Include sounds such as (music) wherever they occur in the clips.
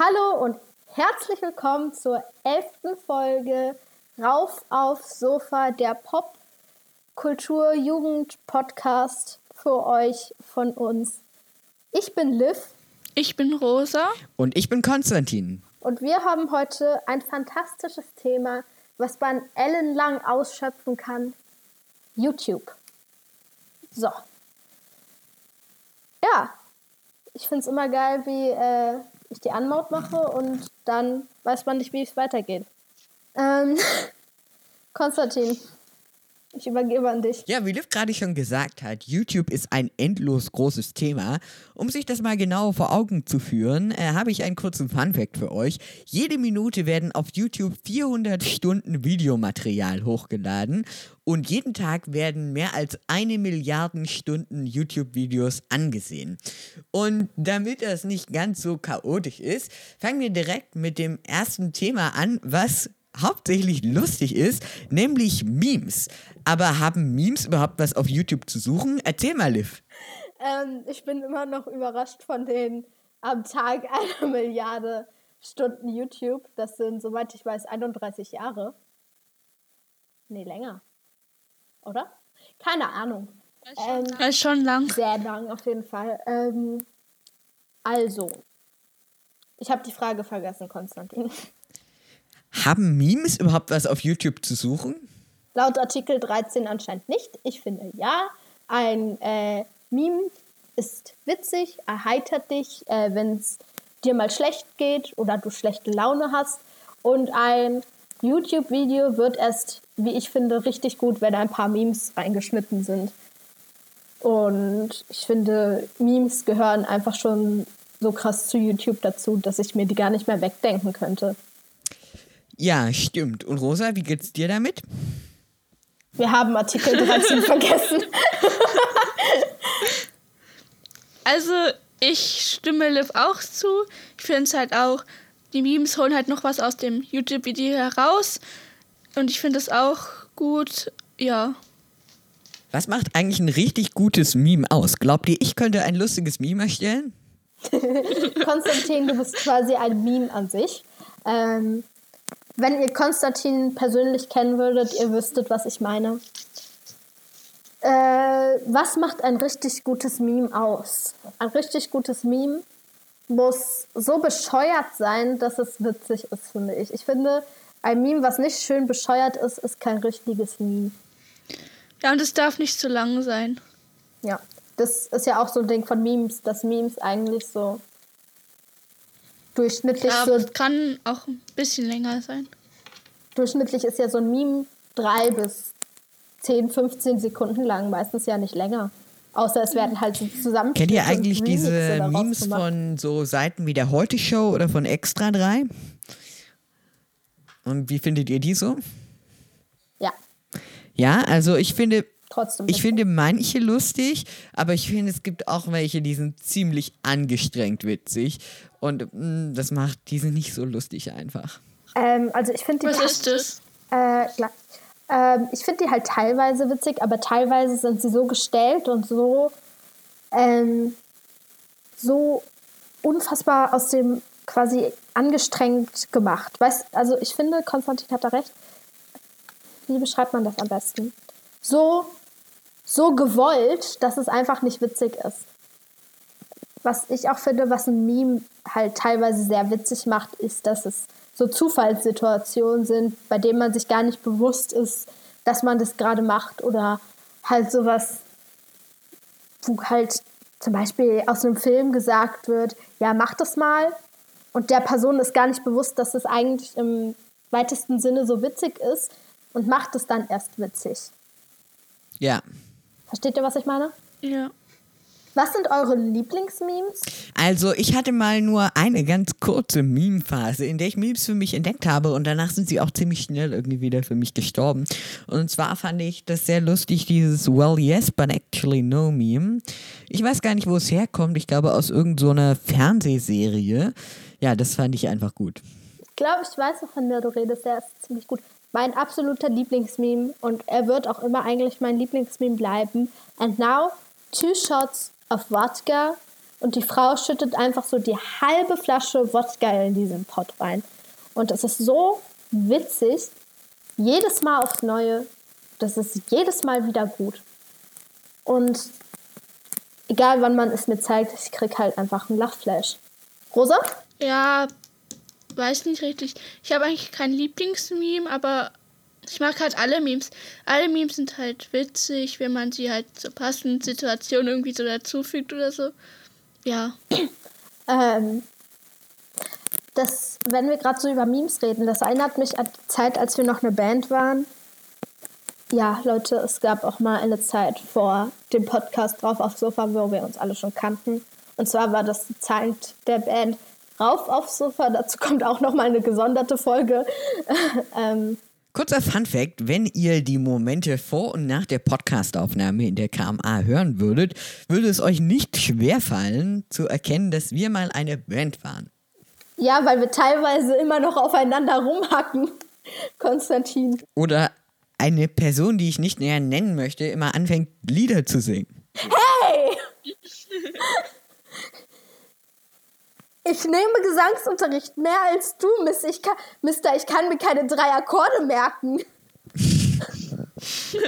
Hallo und herzlich willkommen zur elften Folge Rauf aufs Sofa, der Pop-Kultur-Jugend-Podcast für euch von uns. Ich bin Liv. Ich bin Rosa. Und ich bin Konstantin. Und wir haben heute ein fantastisches Thema, was man ellenlang ausschöpfen kann. YouTube. So. Ja, ich finde es immer geil, wie äh, ich die Anmaut mache und dann weiß man nicht, wie es weitergeht. Ähm, (laughs) Konstantin, ich übergebe an dich. Ja, wie Liv gerade schon gesagt hat, YouTube ist ein endlos großes Thema. Um sich das mal genau vor Augen zu führen, äh, habe ich einen kurzen Funfact für euch. Jede Minute werden auf YouTube 400 Stunden Videomaterial hochgeladen und jeden Tag werden mehr als eine Milliarden Stunden YouTube-Videos angesehen. Und damit das nicht ganz so chaotisch ist, fangen wir direkt mit dem ersten Thema an, was hauptsächlich lustig ist, nämlich Memes. Aber haben Memes überhaupt was auf YouTube zu suchen? Erzähl mal, Liv. Ähm, ich bin immer noch überrascht von den am Tag (laughs) einer Milliarde Stunden YouTube. Das sind, soweit ich weiß, 31 Jahre. Nee, länger. Oder? Keine Ahnung. Ähm, das ist schon lang. Sehr lang, auf jeden Fall. Ähm, also, ich habe die Frage vergessen, Konstantin. Haben Memes überhaupt was auf YouTube zu suchen? Laut Artikel 13 anscheinend nicht. Ich finde ja. Ein äh, Meme ist witzig, erheitert dich, äh, wenn es dir mal schlecht geht oder du schlechte Laune hast. Und ein YouTube-Video wird erst, wie ich finde, richtig gut, wenn ein paar Memes reingeschnitten sind. Und ich finde, Memes gehören einfach schon so krass zu YouTube dazu, dass ich mir die gar nicht mehr wegdenken könnte. Ja, stimmt. Und Rosa, wie geht's dir damit? Wir haben Artikel 13 vergessen. also, ich stimme Liv auch zu. Ich finde es halt auch, die Memes holen halt noch was aus dem YouTube-Video heraus. Und ich finde es auch gut, ja. Was macht eigentlich ein richtig gutes Meme aus? Glaubt ihr, ich könnte ein lustiges Meme erstellen? (laughs) Konstantin, du bist quasi ein Meme an sich. Ähm, wenn ihr Konstantin persönlich kennen würdet, ihr wüsstet, was ich meine. Äh, was macht ein richtig gutes Meme aus? Ein richtig gutes Meme muss so bescheuert sein, dass es witzig ist, finde ich. Ich finde, ein Meme, was nicht schön bescheuert ist, ist kein richtiges Meme. Ja, und es darf nicht zu lang sein. Ja, das ist ja auch so ein Ding von Memes, dass Memes eigentlich so durchschnittlich ja, so. Es kann auch ein bisschen länger sein. Durchschnittlich ist ja so ein Meme drei bis 10, 15 Sekunden lang, meistens ja nicht länger. Außer es werden halt so zusammen. Kennt ihr eigentlich diese Memes von so Seiten wie der Heute Show oder von Extra 3? Und wie findet ihr die so? Ja. Ja, also ich finde, Trotzdem ich finde manche lustig, aber ich finde, es gibt auch welche, die sind ziemlich angestrengt witzig. Und mh, mm, das macht diese nicht so lustig einfach. Ähm, also ich finde die. Was ist das? Äh, klar. Ähm, ich finde die halt teilweise witzig, aber teilweise sind sie so gestellt und so, ähm, so unfassbar aus dem quasi angestrengt gemacht. Weißt, also ich finde, Konstantin hat da recht. Wie beschreibt man das am besten? So, so gewollt, dass es einfach nicht witzig ist. Was ich auch finde, was ein Meme halt teilweise sehr witzig macht, ist, dass es so Zufallssituationen sind, bei denen man sich gar nicht bewusst ist, dass man das gerade macht oder halt sowas, wo halt zum Beispiel aus einem Film gesagt wird, ja, mach das mal und der Person ist gar nicht bewusst, dass es eigentlich im weitesten Sinne so witzig ist und macht es dann erst witzig. Ja. Versteht ihr, was ich meine? Ja. Was sind eure Lieblingsmemes? Also, ich hatte mal nur eine ganz kurze Meme-Phase, in der ich Memes für mich entdeckt habe und danach sind sie auch ziemlich schnell irgendwie wieder für mich gestorben. Und zwar fand ich das sehr lustig, dieses Well, yes, but actually no Meme. Ich weiß gar nicht, wo es herkommt. Ich glaube, aus irgendeiner so Fernsehserie. Ja, das fand ich einfach gut. Ich glaube, ich weiß, wovon du redest. Der ist ziemlich gut. Mein absoluter Lieblingsmeme und er wird auch immer eigentlich mein Lieblingsmeme bleiben. And now, two shots of vodka, und die Frau schüttet einfach so die halbe Flasche Wodka in diesen Pott rein. Und es ist so witzig, jedes Mal aufs Neue. Das ist jedes Mal wieder gut. Und egal wann man es mir zeigt, ich krieg halt einfach einen Lachflash. Rosa? Ja, weiß nicht richtig. Ich habe eigentlich kein Lieblingsmeme, aber ich mag halt alle Memes. Alle Memes sind halt witzig, wenn man sie halt zur passenden Situation irgendwie so dazufügt oder so. Ja. (clears throat) Ähm, das, wenn wir gerade so über Memes reden, das erinnert mich an die Zeit, als wir noch eine Band waren. Ja, Leute, es gab auch mal eine Zeit vor dem Podcast drauf aufs Sofa, wo wir uns alle schon kannten. Und zwar war das die Zeit der Band Rauf aufs Sofa. Dazu kommt auch noch mal eine gesonderte Folge. (laughs) ähm, Kurzer Fun Fact, wenn ihr die Momente vor und nach der Podcastaufnahme in der KMA hören würdet, würde es euch nicht schwerfallen zu erkennen, dass wir mal eine Band waren. ja, weil wir teilweise immer noch aufeinander rumhacken. (laughs) Konstantin. Oder eine Person, die ich nicht näher nennen möchte, immer anfängt, Lieder zu singen. Hey! (laughs) Ich nehme Gesangsunterricht mehr als du, Miss. Ich kann, Mister. Ich kann mir keine drei Akkorde merken.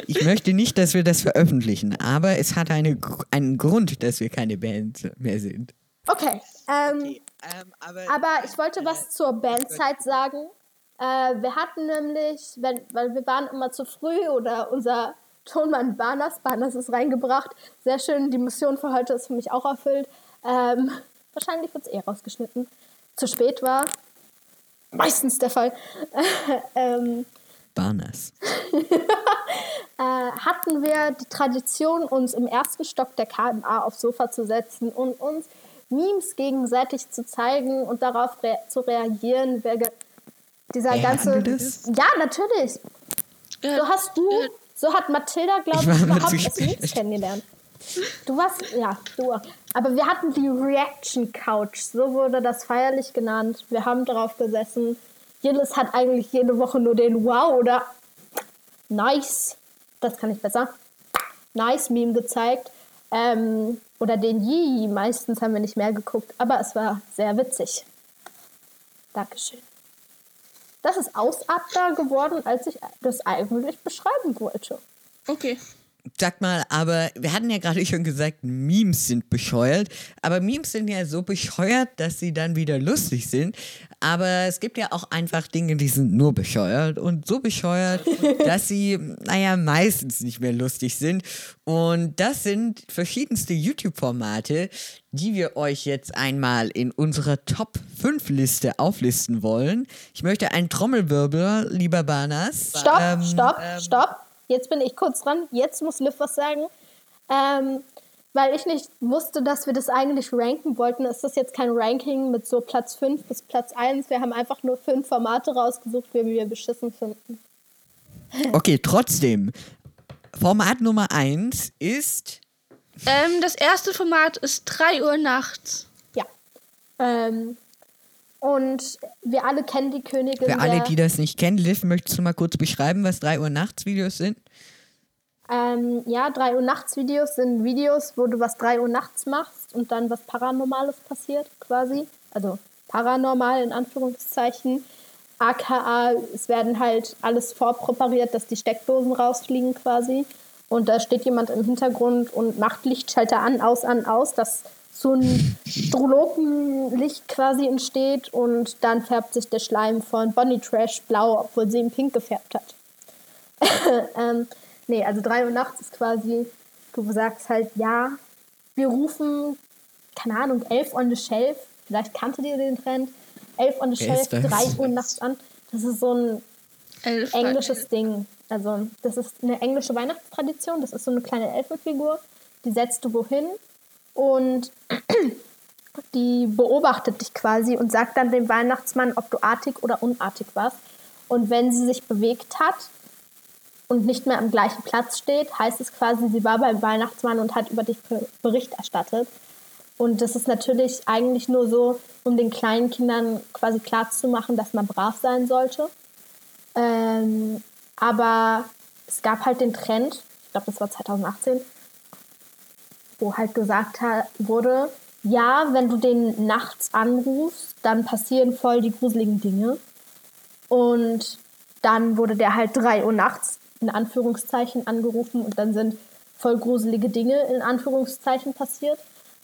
Ich möchte nicht, dass wir das veröffentlichen, aber es hat eine, einen Grund, dass wir keine Band mehr sind. Okay. Ähm, ähm, aber, aber ich wollte was zur Bandzeit sagen. Äh, wir hatten nämlich, wenn, weil wir waren immer zu früh oder unser Tonmann Barnas, Barnas ist reingebracht. Sehr schön, die Mission für heute ist für mich auch erfüllt. Ähm, wahrscheinlich wird es eh rausgeschnitten. Zu spät war. Meistens der Fall. (laughs) ähm, Barnas. (laughs) äh, hatten wir die Tradition, uns im ersten Stock der KMA aufs Sofa zu setzen und uns Memes gegenseitig zu zeigen und darauf rea zu reagieren. Wer ge- dieser Wer ganze. Ja, natürlich. So hast du, so hat Mathilda, glaube Ich überhaupt das. Memes kennengelernt. Du warst, ja, du. Aber wir hatten die Reaction Couch, so wurde das feierlich genannt. Wir haben darauf gesessen. Jillis hat eigentlich jede Woche nur den Wow oder Nice, das kann ich besser, Nice Meme gezeigt. Ähm, oder den Yee, meistens haben wir nicht mehr geguckt, aber es war sehr witzig. Dankeschön. Das ist ausarter geworden, als ich das eigentlich beschreiben wollte. Okay. Sag mal, aber wir hatten ja gerade (laughs) schon gesagt, Memes sind bescheuert. Aber Memes sind ja so bescheuert, dass sie dann wieder lustig sind. Aber es gibt ja auch einfach Dinge, die sind nur bescheuert und so bescheuert, (laughs) dass sie, naja, meistens nicht mehr lustig sind. Und das sind verschiedenste YouTube-Formate, die wir euch jetzt einmal in unserer Top 5 Liste auflisten wollen. Ich möchte einen Trommelwirbel, lieber Banas. Stopp, Ähm, stopp, stopp. Jetzt bin ich kurz dran. Jetzt muss Liv was sagen. Ähm, weil ich nicht wusste, dass wir das eigentlich ranken wollten, ist das jetzt kein Ranking mit so Platz 5 bis Platz 1. Wir haben einfach nur fünf Formate rausgesucht, die wir beschissen finden. Okay, trotzdem. Format Nummer 1 ist. Ähm, das erste Format ist 3 Uhr nachts. Ja. Ähm, und wir alle kennen die Königin. Für alle, die das nicht kennen, Liv, möchtest du mal kurz beschreiben, was 3 Uhr nachts Videos sind? Ähm, ja, 3 Uhr nachts Videos sind Videos, wo du was 3 Uhr nachts machst und dann was Paranormales passiert, quasi. Also paranormal in Anführungszeichen. AKA, es werden halt alles vorpräpariert, dass die Steckdosen rausfliegen quasi. Und da steht jemand im Hintergrund und macht Lichtschalter an, aus, an, aus, dass so ein Strobopenlicht quasi entsteht und dann färbt sich der Schleim von Bonnie Trash blau, obwohl sie ihn pink gefärbt hat. (laughs) ähm, nee, also 3 Uhr nachts ist quasi, du sagst halt, ja, wir rufen, keine Ahnung, 11 on the Shelf, vielleicht kanntet ihr den Trend, 11 on the Shelf, ist das? 3 Uhr nachts an. Das ist so ein Elf englisches Ding. Also, das ist eine englische Weihnachtstradition. Das ist so eine kleine Elfenfigur. Die setzt du wohin und (clears throat) die beobachtet dich quasi und sagt dann dem Weihnachtsmann, ob du artig oder unartig warst. Und wenn sie sich bewegt hat und nicht mehr am gleichen Platz steht, heißt es quasi, sie war beim Weihnachtsmann und hat über dich Be- Bericht erstattet. Und das ist natürlich eigentlich nur so, um den kleinen Kindern quasi klarzumachen, dass man brav sein sollte. Ähm, aber es gab halt den Trend, ich glaube, das war 2018, wo halt gesagt wurde, ja, wenn du den nachts anrufst, dann passieren voll die gruseligen Dinge. Und dann wurde der halt 3 Uhr nachts in Anführungszeichen angerufen und dann sind voll gruselige Dinge in Anführungszeichen passiert.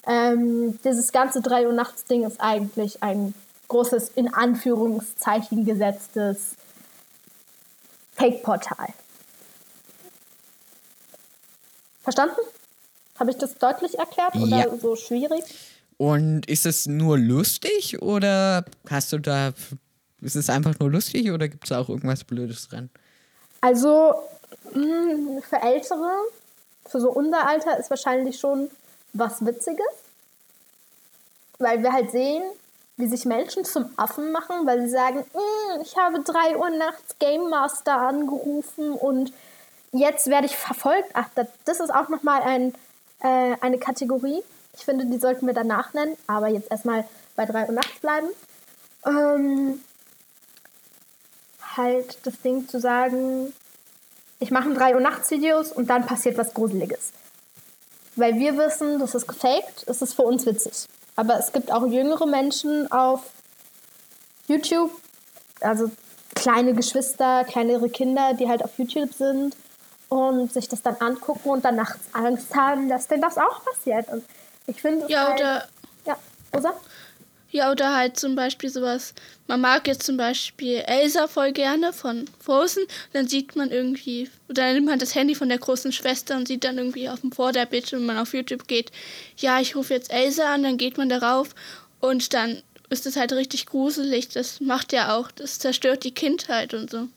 Ähm, dieses ganze 3 Uhr nachts Ding ist eigentlich ein großes in Anführungszeichen gesetztes Fake-Portal. Verstanden? Habe ich das deutlich erklärt oder Ja. so schwierig? Und ist es nur lustig oder hast du da. Ist es einfach nur lustig oder gibt es auch irgendwas Blödes dran? Also mh, für Ältere, für so unser Alter ist wahrscheinlich schon was Witziges, weil wir halt sehen, wie sich Menschen zum Affen machen, weil sie sagen, "Mm, ich habe 3 Uhr nachts Game Master angerufen und jetzt werde ich verfolgt. Ach, das, das ist auch nochmal ein, äh, eine Kategorie. Ich finde, die sollten wir danach nennen, aber jetzt erstmal bei 3 Uhr nachts bleiben. Ähm, halt das Ding zu sagen, ich mache ein 3 Uhr nachts Videos und dann passiert was Gruseliges. Weil wir wissen, das ist gefaked, es ist für uns witzig. Aber es gibt auch jüngere Menschen auf YouTube, also kleine Geschwister, kleinere Kinder, die halt auf YouTube sind und sich das dann angucken und dann nachts Angst haben, dass denn das auch passiert. Und ich finde Ja, halt, oder, Ja, Rosa? ja, oder halt zum Beispiel sowas. Man mag jetzt zum Beispiel Elsa voll gerne von Frozen. Dann sieht man irgendwie, oder dann nimmt man das Handy von der großen Schwester und sieht dann irgendwie auf dem Vorderbildschirm, wenn man auf YouTube geht, ja, ich rufe jetzt Elsa an, dann geht man darauf und dann ist es halt richtig gruselig. Das macht ja auch, das zerstört die Kindheit und so.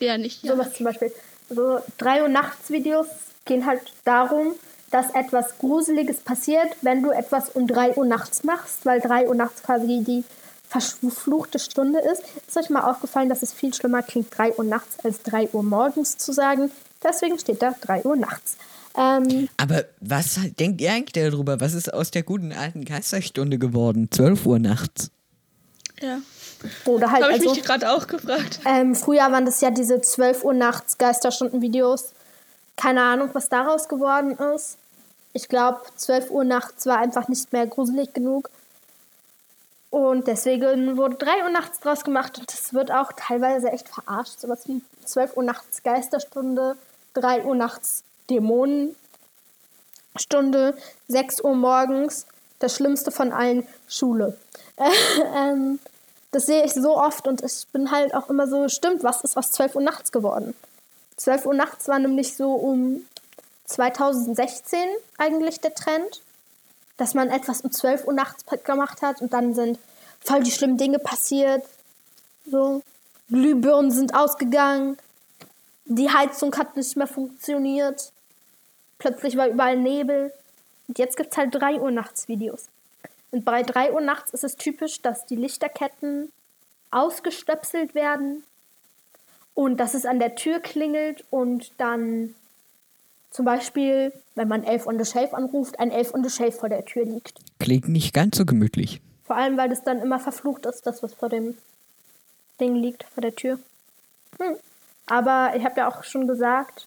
Ja, nicht. Ja. Sowas zum Beispiel. So 3 Uhr nachts Videos gehen halt darum, dass etwas Gruseliges passiert, wenn du etwas um 3 Uhr nachts machst, weil 3 Uhr nachts quasi die verfluchte Stunde ist. Ist euch mal aufgefallen, dass es viel schlimmer klingt, 3 Uhr nachts als 3 Uhr morgens zu sagen? Deswegen steht da 3 Uhr nachts. Ähm, Aber was denkt ihr eigentlich darüber? Was ist aus der guten alten Geisterstunde geworden? 12 Uhr nachts. ja. Oder halt Habe ich also, mich gerade auch gefragt. ähm, früher waren das ja diese 12 Uhr nachts Geisterstunden-Videos. Keine Ahnung, was daraus geworden ist. Ich glaube, 12 Uhr nachts war einfach nicht mehr gruselig genug. Und deswegen wurde 3 Uhr nachts draus gemacht und das wird auch teilweise echt verarscht. Sowas wie 12 Uhr nachts Geisterstunde, 3 Uhr nachts Dämonenstunde, 6 Uhr morgens, das Schlimmste von allen, Schule. (laughs) ähm, das sehe ich so oft und ich bin halt auch immer so, stimmt, was ist aus 12 Uhr nachts geworden? 12 Uhr nachts war nämlich so um 2016 eigentlich der Trend, dass man etwas um 12 Uhr nachts gemacht hat und dann sind voll die schlimmen Dinge passiert. So, Glühbirnen sind ausgegangen, die Heizung hat nicht mehr funktioniert, plötzlich war überall Nebel. Und jetzt gibt es halt 3 Uhr nachts Videos. Und bei 3 Uhr nachts ist es typisch, dass die Lichterketten ausgestöpselt werden und dass es an der Tür klingelt und dann zum Beispiel, wenn man Elf on the Shelf anruft, ein Elf on the Shelf vor der Tür liegt. Klingt nicht ganz so gemütlich. Vor allem, weil das dann immer verflucht ist, das, was vor dem Ding liegt, vor der Tür. Hm. Aber ich habe ja auch schon gesagt,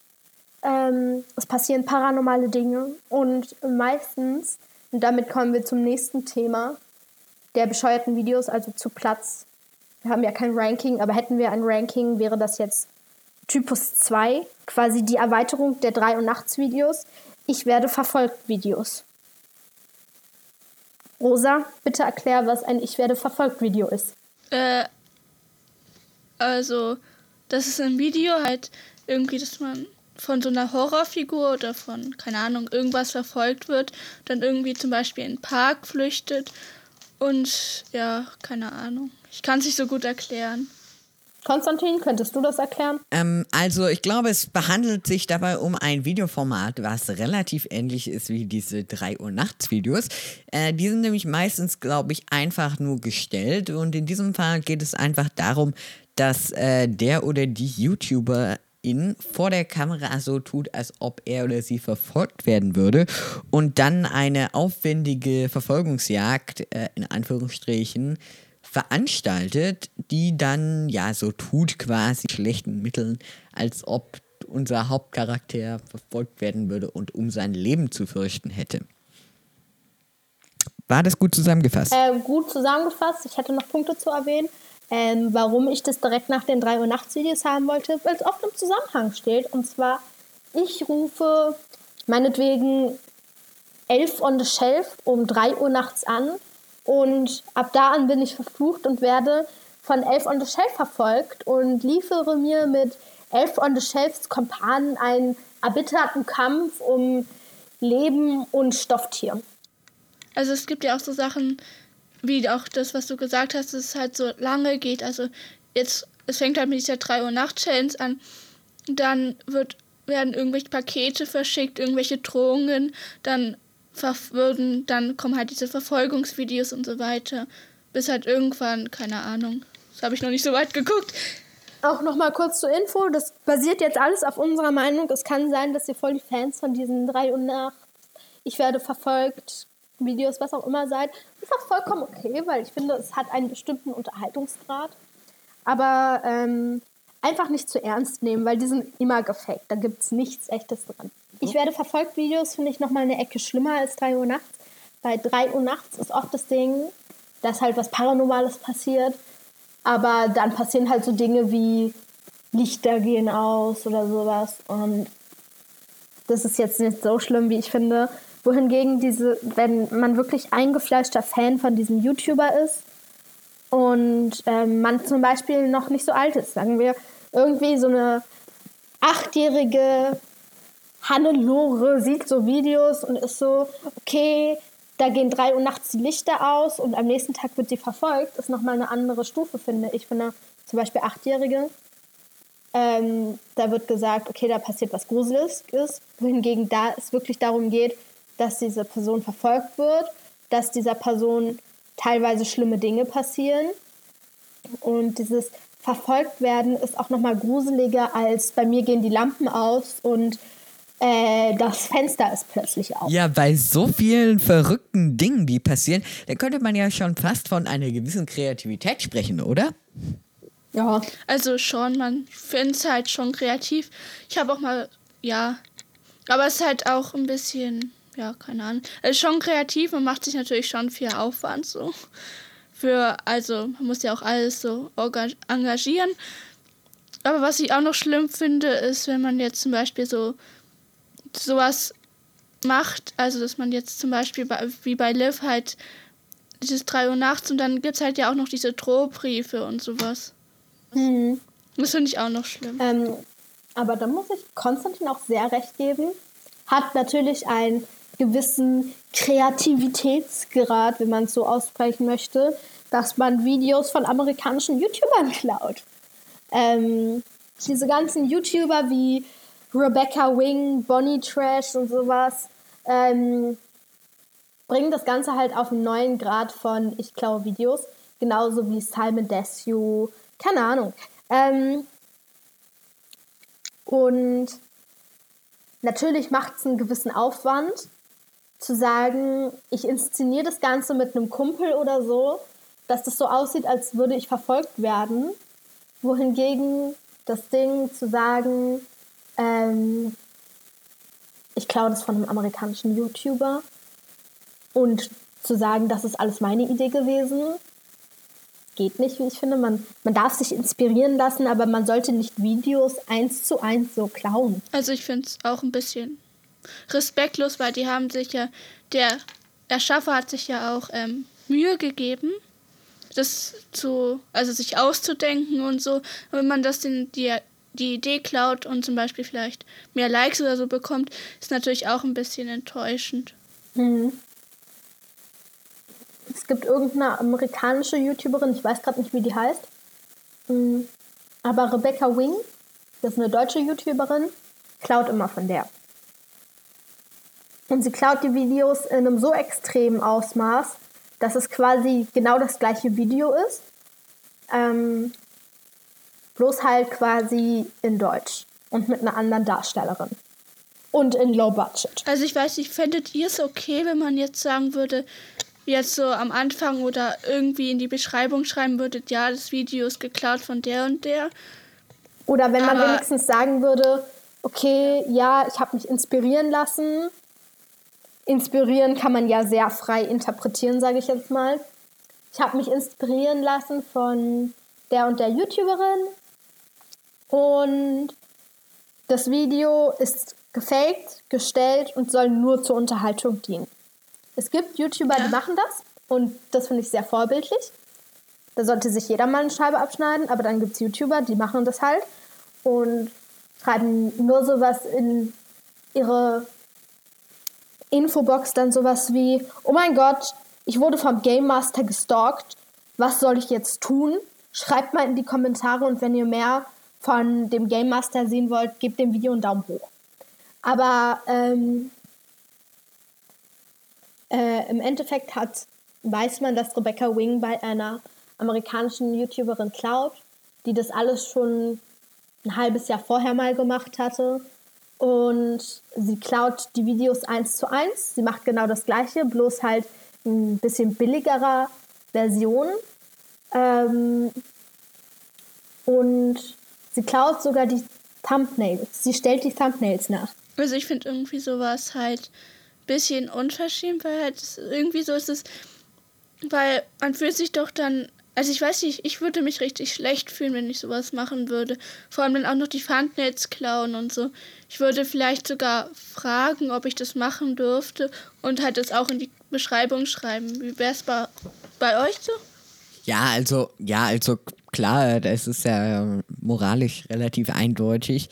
ähm, es passieren paranormale Dinge und meistens, und damit kommen wir zum nächsten Thema, der bescheuerten Videos, also zu Platz. Wir haben ja kein Ranking, aber hätten wir ein Ranking, wäre das jetzt Typus 2, quasi die Erweiterung der 3 und Nachts Videos. Ich werde verfolgt Videos. Rosa, bitte erklär, was ein Ich werde verfolgt Video ist. Äh, also, das ist ein Video halt irgendwie, dass man von so einer Horrorfigur oder von, keine Ahnung, irgendwas verfolgt wird, dann irgendwie zum Beispiel in den Park flüchtet und ja, keine Ahnung. Ich kann es nicht so gut erklären. Konstantin, könntest du das erklären? Ähm, also ich glaube, es behandelt sich dabei um ein Videoformat, was relativ ähnlich ist wie diese 3 Uhr nachts Videos. Äh, die sind nämlich meistens, glaube ich, einfach nur gestellt und in diesem Fall geht es einfach darum, dass äh, der oder die YouTuber in vor der Kamera so tut, als ob er oder sie verfolgt werden würde und dann eine aufwendige Verfolgungsjagd äh, in Anführungsstrichen veranstaltet, die dann ja so tut quasi schlechten Mitteln, als ob unser Hauptcharakter verfolgt werden würde und um sein Leben zu fürchten hätte. War das gut zusammengefasst? Äh, gut zusammengefasst. Ich hätte noch Punkte zu erwähnen. Ähm, warum ich das direkt nach den 3 Uhr nachts Videos haben wollte, weil es oft im Zusammenhang steht. Und zwar, ich rufe meinetwegen 11 on the shelf um 3 Uhr nachts an und ab da an bin ich verflucht und werde von 11 on the shelf verfolgt und liefere mir mit 11 on the shelfs Kompanen einen erbitterten Kampf um Leben und Stofftier. Also es gibt ja auch so Sachen, wie auch das, was du gesagt hast, dass es halt so lange geht. Also jetzt, es fängt halt mit dieser 3 Uhr Nacht Challenge an. Dann wird, werden irgendwelche Pakete verschickt, irgendwelche Drohungen, dann würden, dann kommen halt diese Verfolgungsvideos und so weiter. Bis halt irgendwann, keine Ahnung. Das habe ich noch nicht so weit geguckt. Auch noch mal kurz zur Info, das basiert jetzt alles auf unserer Meinung. Es kann sein, dass ihr voll die Fans von diesen 3 Uhr Nacht, ich werde verfolgt, Videos, was auch immer seid. Ist auch vollkommen okay, weil ich finde, es hat einen bestimmten Unterhaltungsgrad. Aber ähm, einfach nicht zu ernst nehmen, weil die sind immer gefaked. Da gibt es nichts Echtes dran. Ich werde verfolgt Videos, finde ich nochmal eine Ecke schlimmer als 3 Uhr nachts. Bei 3 Uhr nachts ist oft das Ding, dass halt was Paranormales passiert. Aber dann passieren halt so Dinge wie Lichter gehen aus oder sowas. Und das ist jetzt nicht so schlimm, wie ich finde. Wohingegen diese, wenn man wirklich eingefleischter Fan von diesem YouTuber ist und ähm, man zum Beispiel noch nicht so alt ist, sagen wir, irgendwie so eine achtjährige Hannelore sieht so Videos und ist so, okay, da gehen drei Uhr nachts die Lichter aus und am nächsten Tag wird sie verfolgt, ist nochmal eine andere Stufe, finde ich. Finde zum Beispiel Achtjährige, ähm, da wird gesagt, okay, da passiert was Gruseliges, wohingegen da es wirklich darum geht, dass diese Person verfolgt wird, dass dieser Person teilweise schlimme Dinge passieren. Und dieses verfolgt werden ist auch nochmal gruseliger als bei mir gehen die Lampen aus und äh, das Fenster ist plötzlich auf. Ja, bei so vielen verrückten Dingen, die passieren, da könnte man ja schon fast von einer gewissen Kreativität sprechen, oder? Ja. Also schon, man findet es halt schon kreativ. Ich habe auch mal, ja, aber es ist halt auch ein bisschen ja, keine Ahnung. Es ist schon kreativ und macht sich natürlich schon viel Aufwand so. Für, also, man muss ja auch alles so engagieren. Aber was ich auch noch schlimm finde, ist, wenn man jetzt zum Beispiel so sowas macht, also dass man jetzt zum Beispiel bei, wie bei Liv halt dieses 3 Uhr nachts und dann gibt es halt ja auch noch diese Drohbriefe und sowas. Mhm. Das finde ich auch noch schlimm. Ähm, aber da muss ich Konstantin auch sehr recht geben. Hat natürlich ein gewissen Kreativitätsgrad, wenn man es so aussprechen möchte, dass man Videos von amerikanischen YouTubern klaut. Ähm, diese ganzen YouTuber wie Rebecca Wing, Bonnie Trash und sowas ähm, bringen das Ganze halt auf einen neuen Grad von ich klaue Videos, genauso wie Simon Desue, keine Ahnung. Ähm, und natürlich macht es einen gewissen Aufwand, zu sagen, ich inszeniere das Ganze mit einem Kumpel oder so, dass das so aussieht, als würde ich verfolgt werden. Wohingegen das Ding zu sagen, ähm, ich klaue das von einem amerikanischen YouTuber und zu sagen, das ist alles meine Idee gewesen, geht nicht, wie ich finde. Man, man darf sich inspirieren lassen, aber man sollte nicht Videos eins zu eins so klauen. Also ich finde es auch ein bisschen respektlos, weil die haben sich ja, der Erschaffer hat sich ja auch ähm, Mühe gegeben, das zu, also sich auszudenken und so. Und wenn man das in die, die Idee klaut und zum Beispiel vielleicht mehr Likes oder so bekommt, ist natürlich auch ein bisschen enttäuschend. Mhm. Es gibt irgendeine amerikanische YouTuberin, ich weiß gerade nicht, wie die heißt, mhm. aber Rebecca Wing, das ist eine deutsche YouTuberin, klaut immer von der. Und sie klaut die Videos in einem so extremen Ausmaß, dass es quasi genau das gleiche Video ist. Ähm, bloß halt quasi in Deutsch und mit einer anderen Darstellerin. Und in Low Budget. Also ich weiß nicht, fändet ihr es okay, wenn man jetzt sagen würde, jetzt so am Anfang oder irgendwie in die Beschreibung schreiben würdet, ja, das Video ist geklaut von der und der? Oder wenn man Aber wenigstens sagen würde, okay, ja, ich habe mich inspirieren lassen inspirieren kann man ja sehr frei interpretieren, sage ich jetzt mal. Ich habe mich inspirieren lassen von der und der YouTuberin und das Video ist gefaked, gestellt und soll nur zur Unterhaltung dienen. Es gibt YouTuber, ja. die machen das und das finde ich sehr vorbildlich. Da sollte sich jeder mal eine Scheibe abschneiden, aber dann gibt es YouTuber, die machen das halt und schreiben nur sowas in ihre Infobox, dann sowas wie, oh mein Gott, ich wurde vom Game Master gestalkt, was soll ich jetzt tun? Schreibt mal in die Kommentare und wenn ihr mehr von dem Game Master sehen wollt, gebt dem Video einen Daumen hoch. Aber ähm, äh, im Endeffekt hat, weiß man, dass Rebecca Wing bei einer amerikanischen YouTuberin klaut, die das alles schon ein halbes Jahr vorher mal gemacht hatte. Und sie klaut die Videos eins zu eins. Sie macht genau das gleiche, bloß halt ein bisschen billigerer Version. Ähm, und sie klaut sogar die Thumbnails. Sie stellt die Thumbnails nach. Also ich finde irgendwie sowas halt ein bisschen unverschämt, weil halt irgendwie so ist es, weil man fühlt sich doch dann, also ich weiß nicht, ich würde mich richtig schlecht fühlen, wenn ich sowas machen würde. Vor allem dann auch noch die Thumbnails klauen und so. Ich würde vielleicht sogar fragen, ob ich das machen dürfte und halt das auch in die Beschreibung schreiben. Wie wäre es bei, bei euch so? Ja, also, ja, also klar, das ist ja moralisch relativ eindeutig.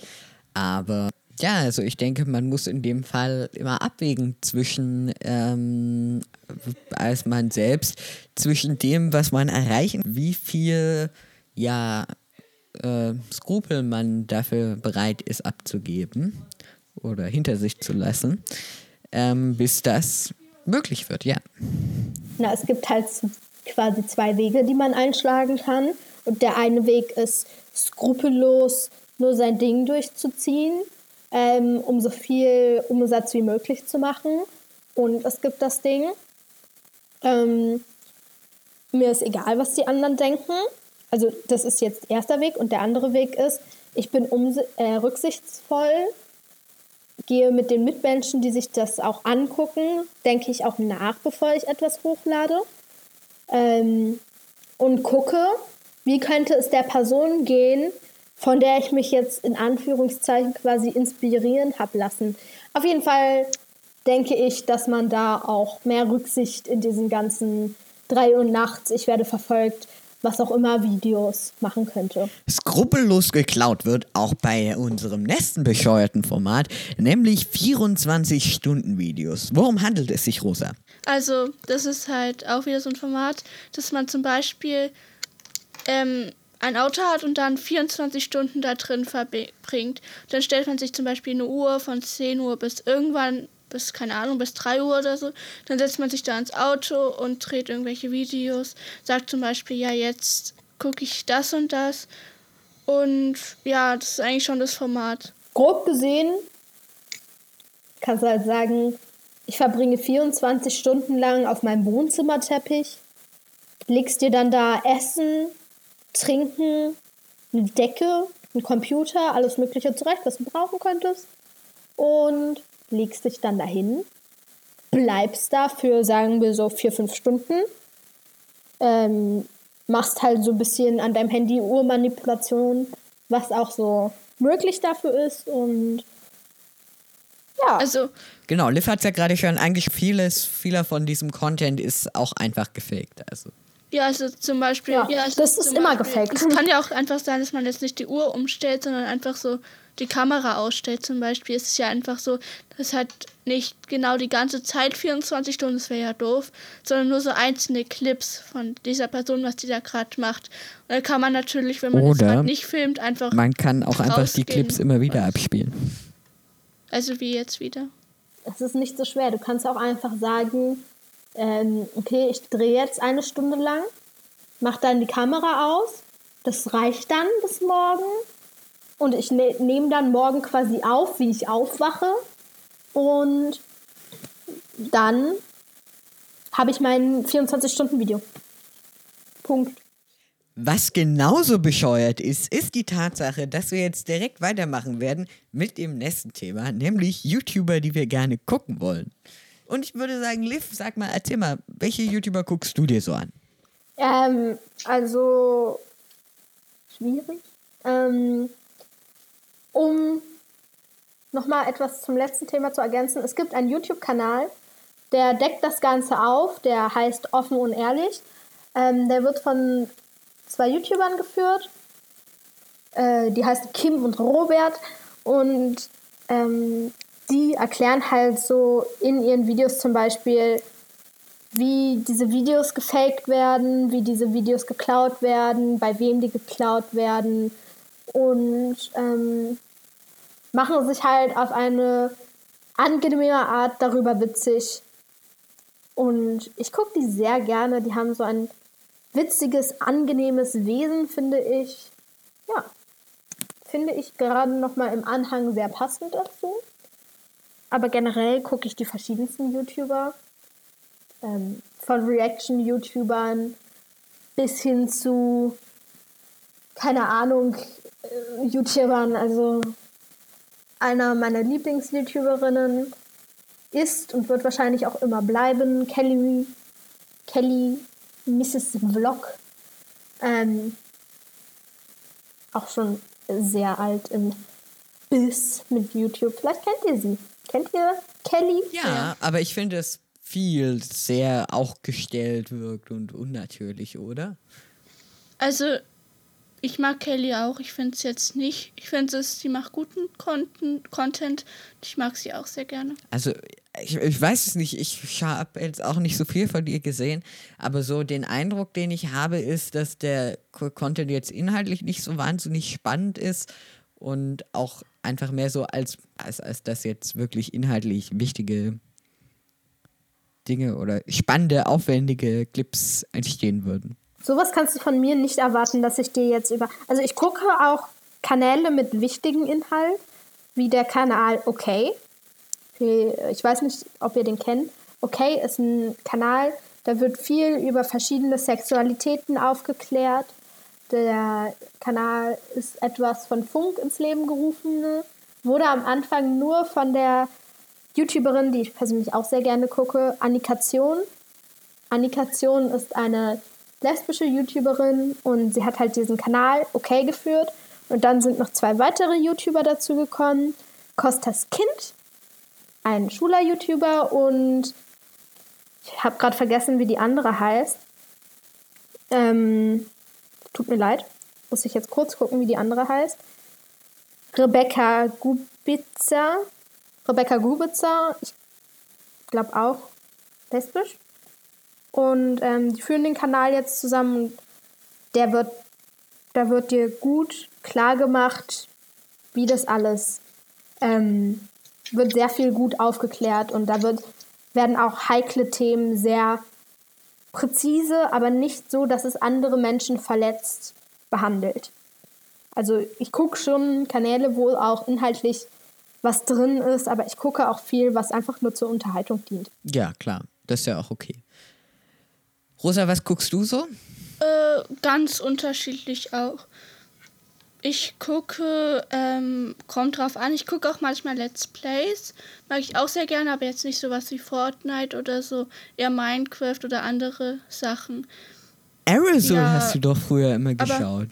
Aber ja, also ich denke, man muss in dem Fall immer abwägen zwischen, ähm, als man selbst, zwischen dem, was man erreichen, wie viel, ja, äh, Skrupel man dafür bereit ist abzugeben oder hinter sich zu lassen, ähm, bis das möglich wird, ja. Na, es gibt halt quasi zwei Wege, die man einschlagen kann. Und der eine Weg ist skrupellos nur sein Ding durchzuziehen, ähm, um so viel Umsatz wie möglich zu machen. Und es gibt das Ding, ähm, mir ist egal, was die anderen denken. Also das ist jetzt erster Weg. Und der andere Weg ist, ich bin äh, rücksichtsvoll, gehe mit den Mitmenschen, die sich das auch angucken, denke ich auch nach, bevor ich etwas hochlade. Ähm, und gucke, wie könnte es der Person gehen, von der ich mich jetzt in Anführungszeichen quasi inspirieren habe lassen. Auf jeden Fall denke ich, dass man da auch mehr Rücksicht in diesen ganzen drei Uhr nachts, ich werde verfolgt, was auch immer Videos machen könnte. Skrupellos geklaut wird auch bei unserem nächsten bescheuerten Format, nämlich 24-Stunden-Videos. Worum handelt es sich, Rosa? Also, das ist halt auch wieder so ein Format, dass man zum Beispiel ähm, ein Auto hat und dann 24 Stunden da drin verbringt. Dann stellt man sich zum Beispiel eine Uhr von 10 Uhr bis irgendwann, bis, keine Ahnung, bis 3 Uhr oder so. Dann setzt man sich da ins Auto und dreht irgendwelche Videos. Sagt zum Beispiel, ja, jetzt gucke ich das und das. Und ja, das ist eigentlich schon das Format. Grob gesehen kannst du halt sagen, ich verbringe 24 Stunden lang auf meinem Wohnzimmerteppich, legst dir dann da Essen, Trinken, eine Decke, ein Computer, alles Mögliche zurecht, was du brauchen könntest. Und legst dich dann dahin, bleibst da für, sagen wir so, vier, fünf Stunden. Ähm, machst halt so ein bisschen an deinem Handy Uhrmanipulation, was auch so möglich dafür ist. Und ja. Also. Genau, Liv hat es ja gerade schon, eigentlich vieles, vieler von diesem Content ist auch einfach gefaked. Also. Ja, also zum Beispiel. Ja, ja also das ist immer gefaked. Es kann ja auch einfach sein, dass man jetzt nicht die Uhr umstellt, sondern einfach so die Kamera ausstellt. Zum Beispiel ist es ja einfach so, dass halt nicht genau die ganze Zeit 24 Stunden, das wäre ja doof, sondern nur so einzelne Clips von dieser Person, was die da gerade macht. Und dann kann man natürlich, wenn man Oder das nicht filmt, einfach. Man kann auch einfach die Clips immer wieder abspielen. Also wie jetzt wieder? Es ist nicht so schwer. Du kannst auch einfach sagen, ähm, okay, ich drehe jetzt eine Stunde lang, mache dann die Kamera aus, das reicht dann bis morgen und ich ne nehme dann morgen quasi auf, wie ich aufwache und dann habe ich mein 24-Stunden-Video. Punkt. Was genauso bescheuert ist, ist die Tatsache, dass wir jetzt direkt weitermachen werden mit dem nächsten Thema, nämlich YouTuber, die wir gerne gucken wollen. Und ich würde sagen, Liv, sag mal, erzähl mal, welche YouTuber guckst du dir so an? Ähm, also schwierig. Ähm, um nochmal etwas zum letzten Thema zu ergänzen. Es gibt einen YouTube-Kanal, der deckt das Ganze auf, der heißt Offen und Ehrlich. Ähm, der wird von zwei YouTubern geführt. Äh, die heißen Kim und Robert. Und ähm, die erklären halt so in ihren Videos zum Beispiel, wie diese Videos gefaked werden, wie diese Videos geklaut werden, bei wem die geklaut werden und ähm, machen sich halt auf eine angenehme Art darüber witzig. Und ich gucke die sehr gerne. Die haben so ein witziges, angenehmes Wesen, finde ich. Ja, finde ich gerade nochmal im Anhang sehr passend dazu. Aber generell gucke ich die verschiedensten YouTuber. Ähm, von Reaction-YouTubern bis hin zu, keine Ahnung, äh, YouTubern. Also einer meiner Lieblings-YouTuberinnen ist und wird wahrscheinlich auch immer bleiben, Kelly, Kelly Mrs. Vlog. Ähm, auch schon sehr alt im Biss mit YouTube. Vielleicht kennt ihr sie. Kennt ihr Kelly? Ja, ja. aber ich finde es viel sehr auch gestellt wirkt und unnatürlich, oder? Also, ich mag Kelly auch. Ich finde es jetzt nicht. Ich finde es, sie macht guten Content. Ich mag sie auch sehr gerne. Also, ich, ich weiß es nicht. Ich habe jetzt auch nicht so viel von ihr gesehen. Aber so den Eindruck, den ich habe, ist, dass der Content jetzt inhaltlich nicht so wahnsinnig spannend ist und auch einfach mehr so als, als, als das jetzt wirklich inhaltlich wichtige Dinge oder spannende, aufwendige Clips entstehen würden. Sowas kannst du von mir nicht erwarten, dass ich dir jetzt über. Also ich gucke auch Kanäle mit wichtigen Inhalt, wie der Kanal Okay. Ich weiß nicht, ob ihr den kennt. Okay ist ein Kanal, da wird viel über verschiedene Sexualitäten aufgeklärt. Der Kanal ist etwas von Funk ins Leben gerufen, wurde am Anfang nur von der YouTuberin, die ich persönlich auch sehr gerne gucke, Annikation. Annikation ist eine lesbische YouTuberin und sie hat halt diesen Kanal okay geführt. Und dann sind noch zwei weitere YouTuber dazu gekommen. Kostas Kind, ein Schüler-YouTuber und ich habe gerade vergessen, wie die andere heißt. Ähm, tut mir leid, muss ich jetzt kurz gucken, wie die andere heißt. Rebecca Gubitzer. Rebecca Gubitzer, ich glaube auch lesbisch. Und ähm, die führen den Kanal jetzt zusammen. Der wird, da wird dir gut klar gemacht, wie das alles ähm, wird sehr viel gut aufgeklärt und da wird, werden auch heikle Themen sehr präzise, aber nicht so, dass es andere Menschen verletzt behandelt. Also ich gucke schon Kanäle, wo auch inhaltlich was drin ist, aber ich gucke auch viel, was einfach nur zur Unterhaltung dient. Ja, klar. Das ist ja auch okay. Rosa, was guckst du so? Äh, ganz unterschiedlich auch. Ich gucke, ähm, kommt drauf an, ich gucke auch manchmal Let's Plays. Mag ich auch sehr gerne, aber jetzt nicht sowas wie Fortnite oder so, eher Minecraft oder andere Sachen. Aerosol ja, hast du doch früher immer geschaut. Aber,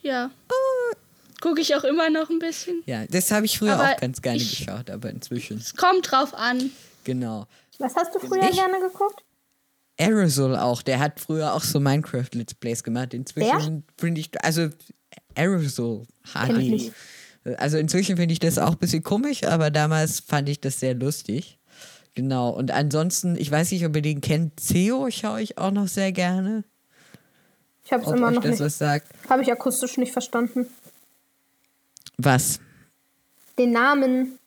ja. Oh. Gucke ich auch immer noch ein bisschen. Ja, das habe ich früher aber auch ganz gerne ich, geschaut, aber inzwischen. Es kommt drauf an. Genau. Was hast du früher ich, gerne geguckt? Aerosol auch, der hat früher auch so Minecraft Let's Plays gemacht. Inzwischen finde ich, also Aerosol HD. Also inzwischen finde ich das auch ein bisschen komisch, aber damals fand ich das sehr lustig. Genau. Und ansonsten, ich weiß nicht, ob ihr den kennt, CEO schaue ich auch noch sehr gerne. Ich habe es immer noch das nicht. Habe ich akustisch nicht verstanden. Was? Den Namen.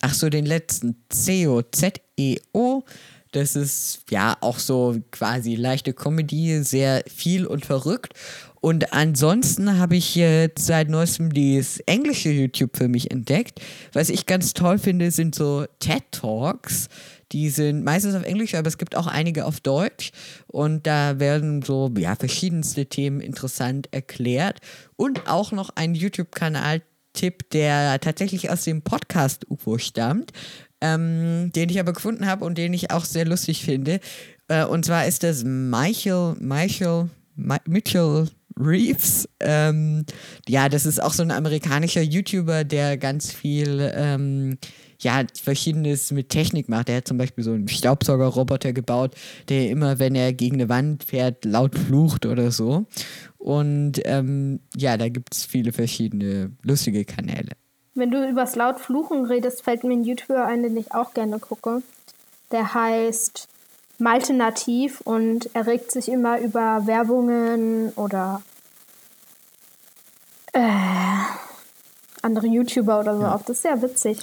Ach so, den letzten. CEO, Z-E-O. Das ist ja auch so quasi leichte Comedy, sehr viel und verrückt. Und ansonsten habe ich jetzt seit neuestem dieses englische YouTube für mich entdeckt. Was ich ganz toll finde, sind so TED Talks. Die sind meistens auf Englisch, aber es gibt auch einige auf Deutsch. Und da werden so ja, verschiedenste Themen interessant erklärt. Und auch noch ein YouTube-Kanal, Tipp, der tatsächlich aus dem Podcast UFO stammt. ähm, den ich aber gefunden habe und den ich auch sehr lustig finde. Äh, und zwar ist das Michael, Michael, Mi Mitchell Reeves. Ähm, ja, das ist auch so ein amerikanischer YouTuber, der ganz viel, ähm, ja, verschiedenes mit Technik macht. Der hat zum Beispiel so einen Staubsaugerroboter gebaut, der immer, wenn er gegen eine Wand fährt, laut flucht oder so. Und ähm, ja, da gibt es viele verschiedene lustige Kanäle. Wenn du übers laut Fluchen redest, fällt mir ein YouTuber ein, den ich auch gerne gucke. Der heißt Malte Nativ und er regt sich immer über Werbungen oder äh, andere YouTuber oder so ja. auf. Das ist sehr witzig.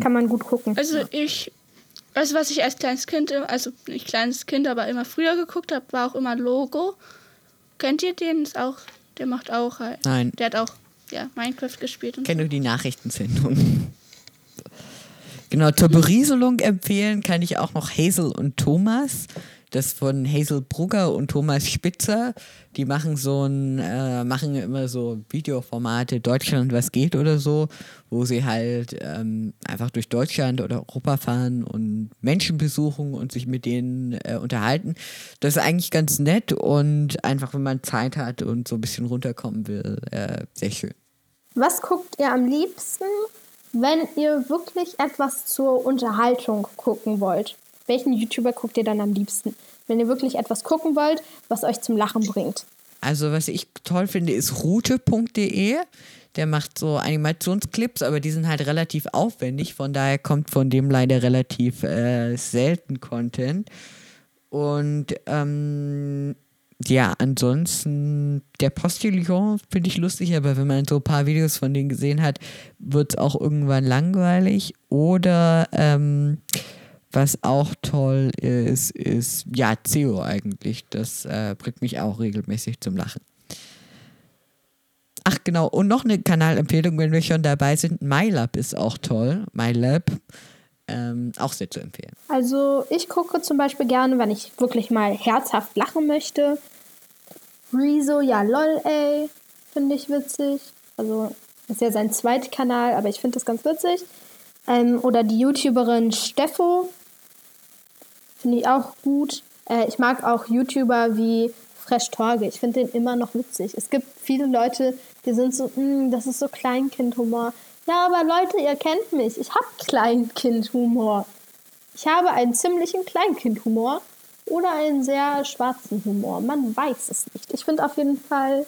Kann man gut gucken. Also ich, also was ich als kleines Kind, also nicht kleines Kind, aber immer früher geguckt habe, war auch immer Logo. Kennt ihr den? Ist auch, der macht auch halt. Nein. Der hat auch ja, Minecraft gespielt. Und Kennt so. die Nachrichtensendung? Genau, zur Berieselung empfehlen kann ich auch noch Hazel und Thomas. Das von Hazel Brugger und Thomas Spitzer. Die machen so ein, äh, machen immer so Videoformate Deutschland was geht oder so, wo sie halt ähm, einfach durch Deutschland oder Europa fahren und Menschen besuchen und sich mit denen äh, unterhalten. Das ist eigentlich ganz nett und einfach, wenn man Zeit hat und so ein bisschen runterkommen will, äh, sehr schön. Was guckt ihr am liebsten, wenn ihr wirklich etwas zur Unterhaltung gucken wollt, welchen YouTuber guckt ihr dann am liebsten? Wenn ihr wirklich etwas gucken wollt, was euch zum Lachen bringt. Also, was ich toll finde, ist route.de. Der macht so Animationsclips, aber die sind halt relativ aufwendig. Von daher kommt von dem leider relativ äh, selten Content. Und ähm, ja, ansonsten der Postillon finde ich lustig, aber wenn man so ein paar Videos von denen gesehen hat, wird es auch irgendwann langweilig. Oder ähm, was auch toll ist, ist ja CEO eigentlich. Das äh, bringt mich auch regelmäßig zum Lachen. Ach genau, und noch eine Kanalempfehlung, wenn wir schon dabei sind. MyLab ist auch toll. MyLab ähm, auch sehr zu empfehlen. Also ich gucke zum Beispiel gerne, wenn ich wirklich mal herzhaft lachen möchte. Rezo, ja lol, ey, finde ich witzig. Also ist ja sein zweiter Kanal, aber ich finde das ganz witzig. Ähm, oder die YouTuberin Steffo, finde ich auch gut. Äh, ich mag auch YouTuber wie Fresh Torge. Ich finde den immer noch witzig. Es gibt viele Leute, die sind so, mm, das ist so Kleinkindhumor. Ja, aber Leute, ihr kennt mich. Ich habe Kleinkindhumor. Ich habe einen ziemlichen Kleinkindhumor oder einen sehr schwarzen Humor. Man weiß es nicht. Ich finde auf jeden Fall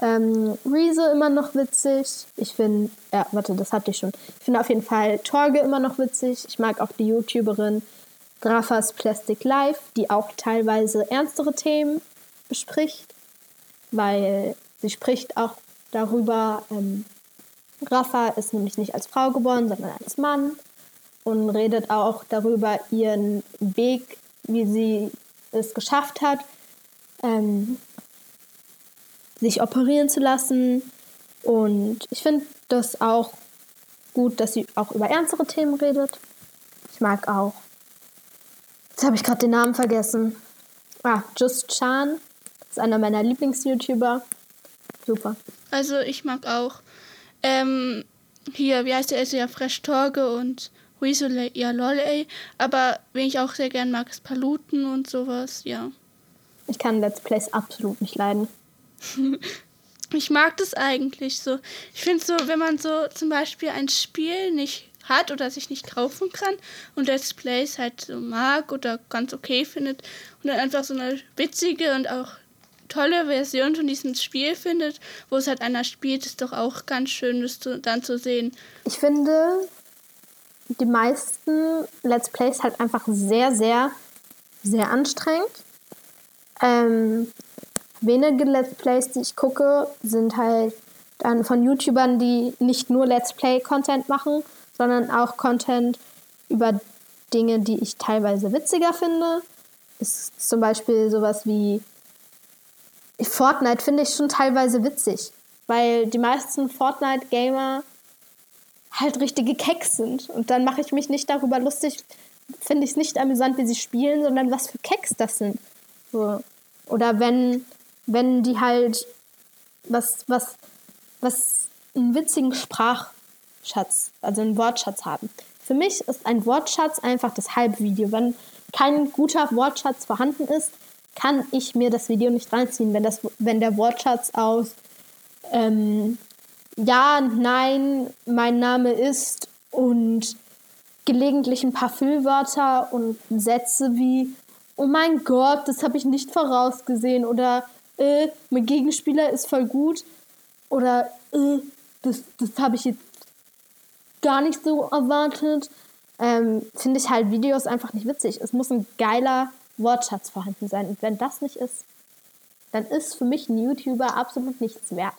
ähm, Reese immer noch witzig. Ich finde, ja, warte, das hatte ich schon. Ich finde auf jeden Fall Torge immer noch witzig. Ich mag auch die YouTuberin Grafas Plastic Life, die auch teilweise ernstere Themen bespricht, weil sie spricht auch darüber, ähm, Rafa ist nämlich nicht als Frau geboren, sondern als Mann und redet auch darüber ihren Weg, wie sie es geschafft hat, ähm, sich operieren zu lassen. Und ich finde das auch gut, dass sie auch über ernstere Themen redet. Ich mag auch. Jetzt habe ich gerade den Namen vergessen. Ah, Just Chan. Das ist einer meiner Lieblings-YouTuber. Super. Also ich mag auch ähm, hier, wie heißt der, ist ja Fresh Torge und Weasley, ja lol, ey. Aber wen ich auch sehr gern mag, ist Paluten und sowas, ja. Ich kann Let's Plays absolut nicht leiden. (laughs) ich mag das eigentlich so. Ich finde so, wenn man so zum Beispiel ein Spiel nicht hat oder sich nicht kaufen kann und Let's Plays halt so mag oder ganz okay findet und dann einfach so eine witzige und auch tolle Version von diesem Spiel findet, wo es halt einer spielt, ist doch auch ganz schön, das zu, dann zu sehen. Ich finde, die meisten Let's Plays halt einfach sehr, sehr, sehr anstrengend. Ähm, wenige Let's Plays, die ich gucke, sind halt dann von YouTubern, die nicht nur Let's Play-Content machen, sondern auch Content über Dinge, die ich teilweise witziger finde. Ist zum Beispiel sowas wie Fortnite finde ich schon teilweise witzig, weil die meisten Fortnite-Gamer halt richtige Keks sind. Und dann mache ich mich nicht darüber lustig, finde ich es nicht amüsant, wie sie spielen, sondern was für Keks das sind. So. Oder wenn, wenn die halt was, was, was einen witzigen Sprachschatz, also einen Wortschatz haben. Für mich ist ein Wortschatz einfach das halbe Video. Wenn kein guter Wortschatz vorhanden ist, kann ich mir das Video nicht reinziehen. Wenn, das, wenn der Wortschatz aus ähm, Ja, Nein, mein Name ist und gelegentlich ein paar Füllwörter und Sätze wie Oh mein Gott, das habe ich nicht vorausgesehen oder äh, mein Gegenspieler ist voll gut oder äh, das, das habe ich jetzt gar nicht so erwartet, ähm, finde ich halt Videos einfach nicht witzig. Es muss ein geiler Wortschatz vorhanden sein. Und wenn das nicht ist, dann ist für mich ein YouTuber absolut nichts wert.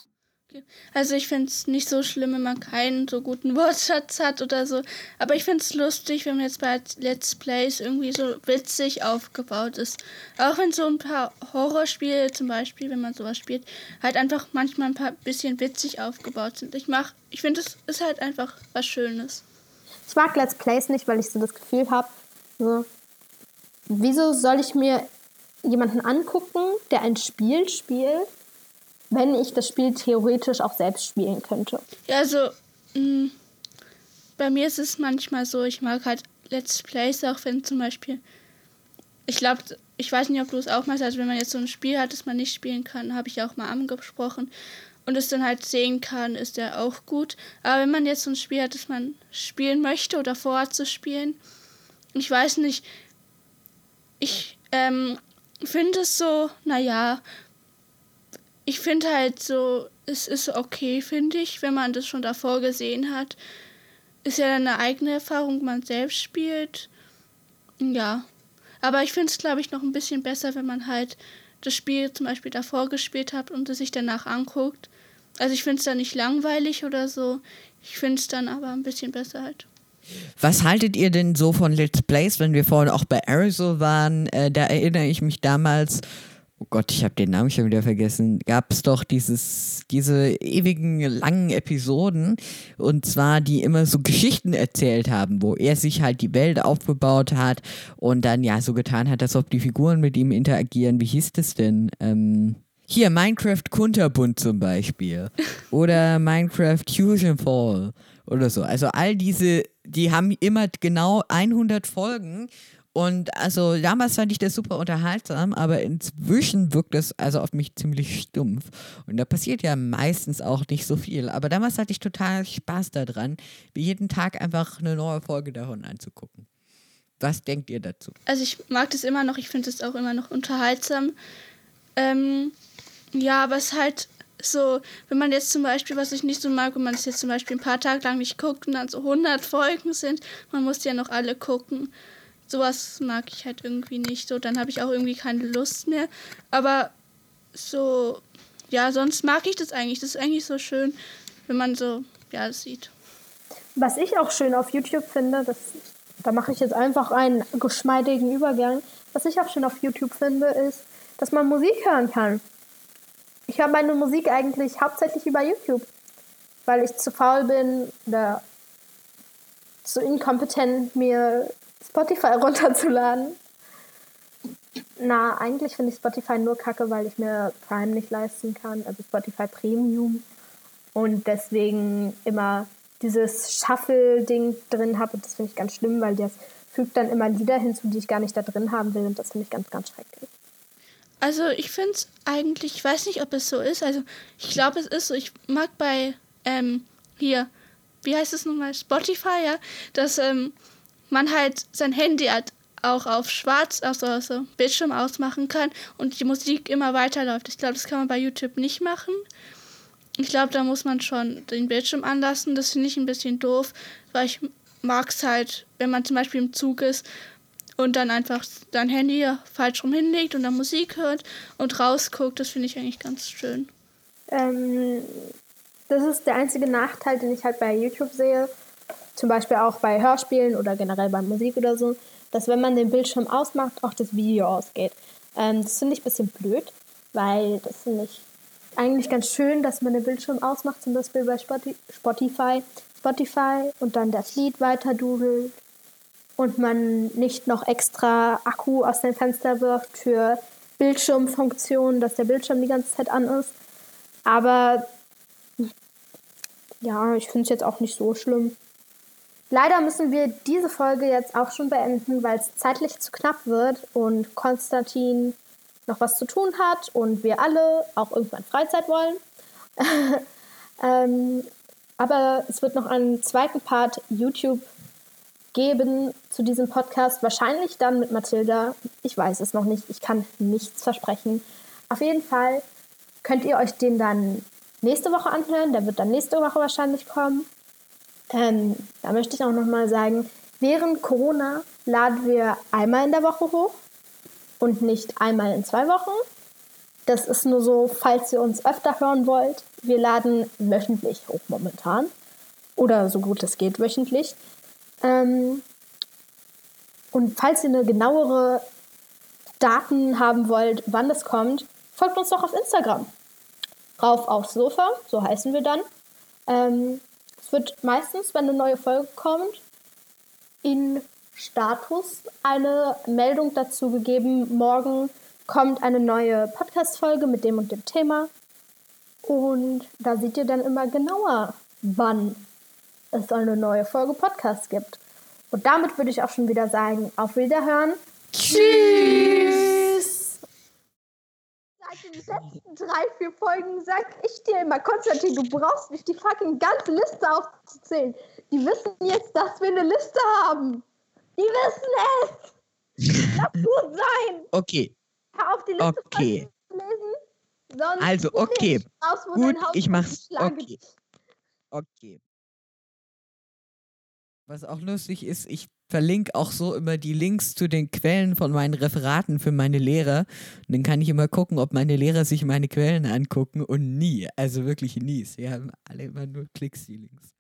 Also ich finde es nicht so schlimm, wenn man keinen so guten (laughs) Wortschatz hat oder so. Aber ich finde es lustig, wenn man jetzt bei Let's Plays irgendwie so witzig aufgebaut ist. Auch wenn so ein paar Horrorspiele zum Beispiel, wenn man sowas spielt, halt einfach manchmal ein paar bisschen witzig aufgebaut sind. Ich mach, ich finde es ist halt einfach was Schönes. Ich mag Let's Plays nicht, weil ich so das Gefühl habe, so, wieso soll ich mir jemanden angucken, der ein Spiel spielt, wenn ich das Spiel theoretisch auch selbst spielen könnte. Ja, also mh, mm, bei mir ist es manchmal so, ich mag halt Let's Plays, auch wenn zum Beispiel, ich glaube, ich weiß nicht, ob du es auch machst, also wenn man jetzt so ein Spiel hat, das man nicht spielen kann, habe ich auch mal angesprochen und es dann halt sehen kann, ist der auch gut. Aber wenn man jetzt so ein Spiel hat, das man spielen möchte oder vorhat zu spielen, ich weiß nicht, ich ähm, finde es so, naja, ich finde halt so, es ist okay, finde ich, wenn man das schon davor gesehen hat. Ist ja eine eigene Erfahrung, man selbst spielt. Ja. Aber ich finde es, glaube ich, noch ein bisschen besser, wenn man halt das Spiel zum Beispiel davor gespielt hat und es sich danach anguckt. Also ich finde es dann nicht langweilig oder so. Ich finde es dann aber ein bisschen besser halt. Was haltet ihr denn so von Let's Plays, wenn wir vorhin auch bei Arizona waren? Äh, da erinnere ich mich damals oh Gott, ich habe den Namen schon wieder vergessen, gab es doch dieses, diese ewigen langen Episoden und zwar die immer so Geschichten erzählt haben, wo er sich halt die Welt aufgebaut hat und dann ja so getan hat, als ob die Figuren mit ihm interagieren. Wie hieß das denn? Ähm, hier, Minecraft Kunterbund zum Beispiel. (laughs) Oder Minecraft Fusion Fall oder so. Also all diese, die haben immer genau 100 Folgen und also damals fand ich das super unterhaltsam, aber inzwischen wirkt das also auf mich ziemlich stumpf. Und da passiert ja meistens auch nicht so viel. Aber damals hatte ich total Spaß daran, jeden Tag einfach eine neue Folge davon anzugucken. Was denkt ihr dazu? Also ich mag das immer noch, ich finde es auch immer noch unterhaltsam. Ähm, ja, aber es ist halt so, wenn man jetzt zum Beispiel, was ich nicht so mag, wenn man es jetzt zum Beispiel ein paar Tage lang nicht guckt und dann so 100 Folgen sind, man muss ja noch alle gucken sowas mag ich halt irgendwie nicht. So, dann habe ich auch irgendwie keine Lust mehr. Aber so, ja, sonst mag ich das eigentlich. Das ist eigentlich so schön, wenn man so, ja, das sieht. Was ich auch schön auf YouTube finde, das, da mache ich jetzt einfach einen geschmeidigen Übergang. Was ich auch schön auf YouTube finde, ist, dass man Musik hören kann. Ich höre meine Musik eigentlich hauptsächlich über YouTube, weil ich zu faul bin oder zu inkompetent, mir Spotify (laughs) runterzuladen. Na, eigentlich finde ich Spotify nur kacke, weil ich mir Prime nicht leisten kann, also Spotify Premium. Und deswegen immer dieses Shuffle-Ding drin habe. Und das finde ich ganz schlimm, weil das fügt dann immer Lieder hinzu, die ich gar nicht da drin haben will. Und das finde ich ganz, ganz schrecklich. Also ich finde es eigentlich, ich weiß nicht, ob es so ist. Also ich glaube, es ist so. Ich mag bei ähm, hier, wie heißt es nochmal, Spotify, ja, dass ähm, man halt sein Handy halt auch auf schwarz, also, also Bildschirm ausmachen kann und die Musik immer weiterläuft. Ich glaube, das kann man bei YouTube nicht machen. Ich glaube, da muss man schon den Bildschirm anlassen. Das finde ich ein bisschen doof, weil ich mag es halt, wenn man zum Beispiel im Zug ist und dann einfach sein Handy falsch rum hinlegt und dann Musik hört und rausguckt. Das finde ich eigentlich ganz schön. Ähm, das ist der einzige Nachteil, den ich halt bei YouTube sehe zum Beispiel auch bei Hörspielen oder generell bei Musik oder so, dass wenn man den Bildschirm ausmacht, auch das Video ausgeht. Ähm, das finde ich ein bisschen blöd, weil das finde ich eigentlich ganz schön, dass man den Bildschirm ausmacht, zum Beispiel bei Spotify, Spotify und dann das Lied weiter dudelt und man nicht noch extra Akku aus dem Fenster wirft für Bildschirmfunktionen, dass der Bildschirm die ganze Zeit an ist. Aber ja, ich finde es jetzt auch nicht so schlimm. Leider müssen wir diese Folge jetzt auch schon beenden, weil es zeitlich zu knapp wird und Konstantin noch was zu tun hat und wir alle auch irgendwann Freizeit wollen. (laughs) ähm, aber es wird noch einen zweiten Part YouTube geben zu diesem Podcast. Wahrscheinlich dann mit Mathilda. Ich weiß es noch nicht. Ich kann nichts versprechen. Auf jeden Fall könnt ihr euch den dann nächste Woche anhören. Der wird dann nächste Woche wahrscheinlich kommen. Ähm, da möchte ich auch nochmal sagen, während Corona laden wir einmal in der Woche hoch und nicht einmal in zwei Wochen. Das ist nur so, falls ihr uns öfter hören wollt. Wir laden wöchentlich hoch momentan. Oder so gut es geht wöchentlich. Ähm, und falls ihr eine genauere Daten haben wollt, wann das kommt, folgt uns doch auf Instagram. Rauf aufs Sofa, so heißen wir dann. Ähm, wird meistens, wenn eine neue Folge kommt, in Status eine Meldung dazu gegeben, morgen kommt eine neue Podcast-Folge mit dem und dem Thema. Und da seht ihr dann immer genauer, wann es eine neue Folge Podcast gibt. Und damit würde ich auch schon wieder sagen, auf Wiederhören. Tschüss! Seit den letzten drei, vier Folgen sag ich dir immer, Konstantin, du brauchst nicht die fucking ganze Liste aufzuzählen. Die wissen jetzt, dass wir eine Liste haben. Die wissen es! Lass gut sein! Okay. Hör auf, die Liste Okay. zu lesen. Sonst Also, okay. Ich raus, wo Gut, dein Haus ich mach's. Okay. ist. Okay. Was auch lustig ist, ich verlinke auch so immer die Links zu den Quellen von meinen Referaten für meine Lehrer. Und dann kann ich immer gucken, ob meine Lehrer sich meine Quellen angucken und nie, also wirklich nie. Sie haben alle immer nur Klicks, die Links.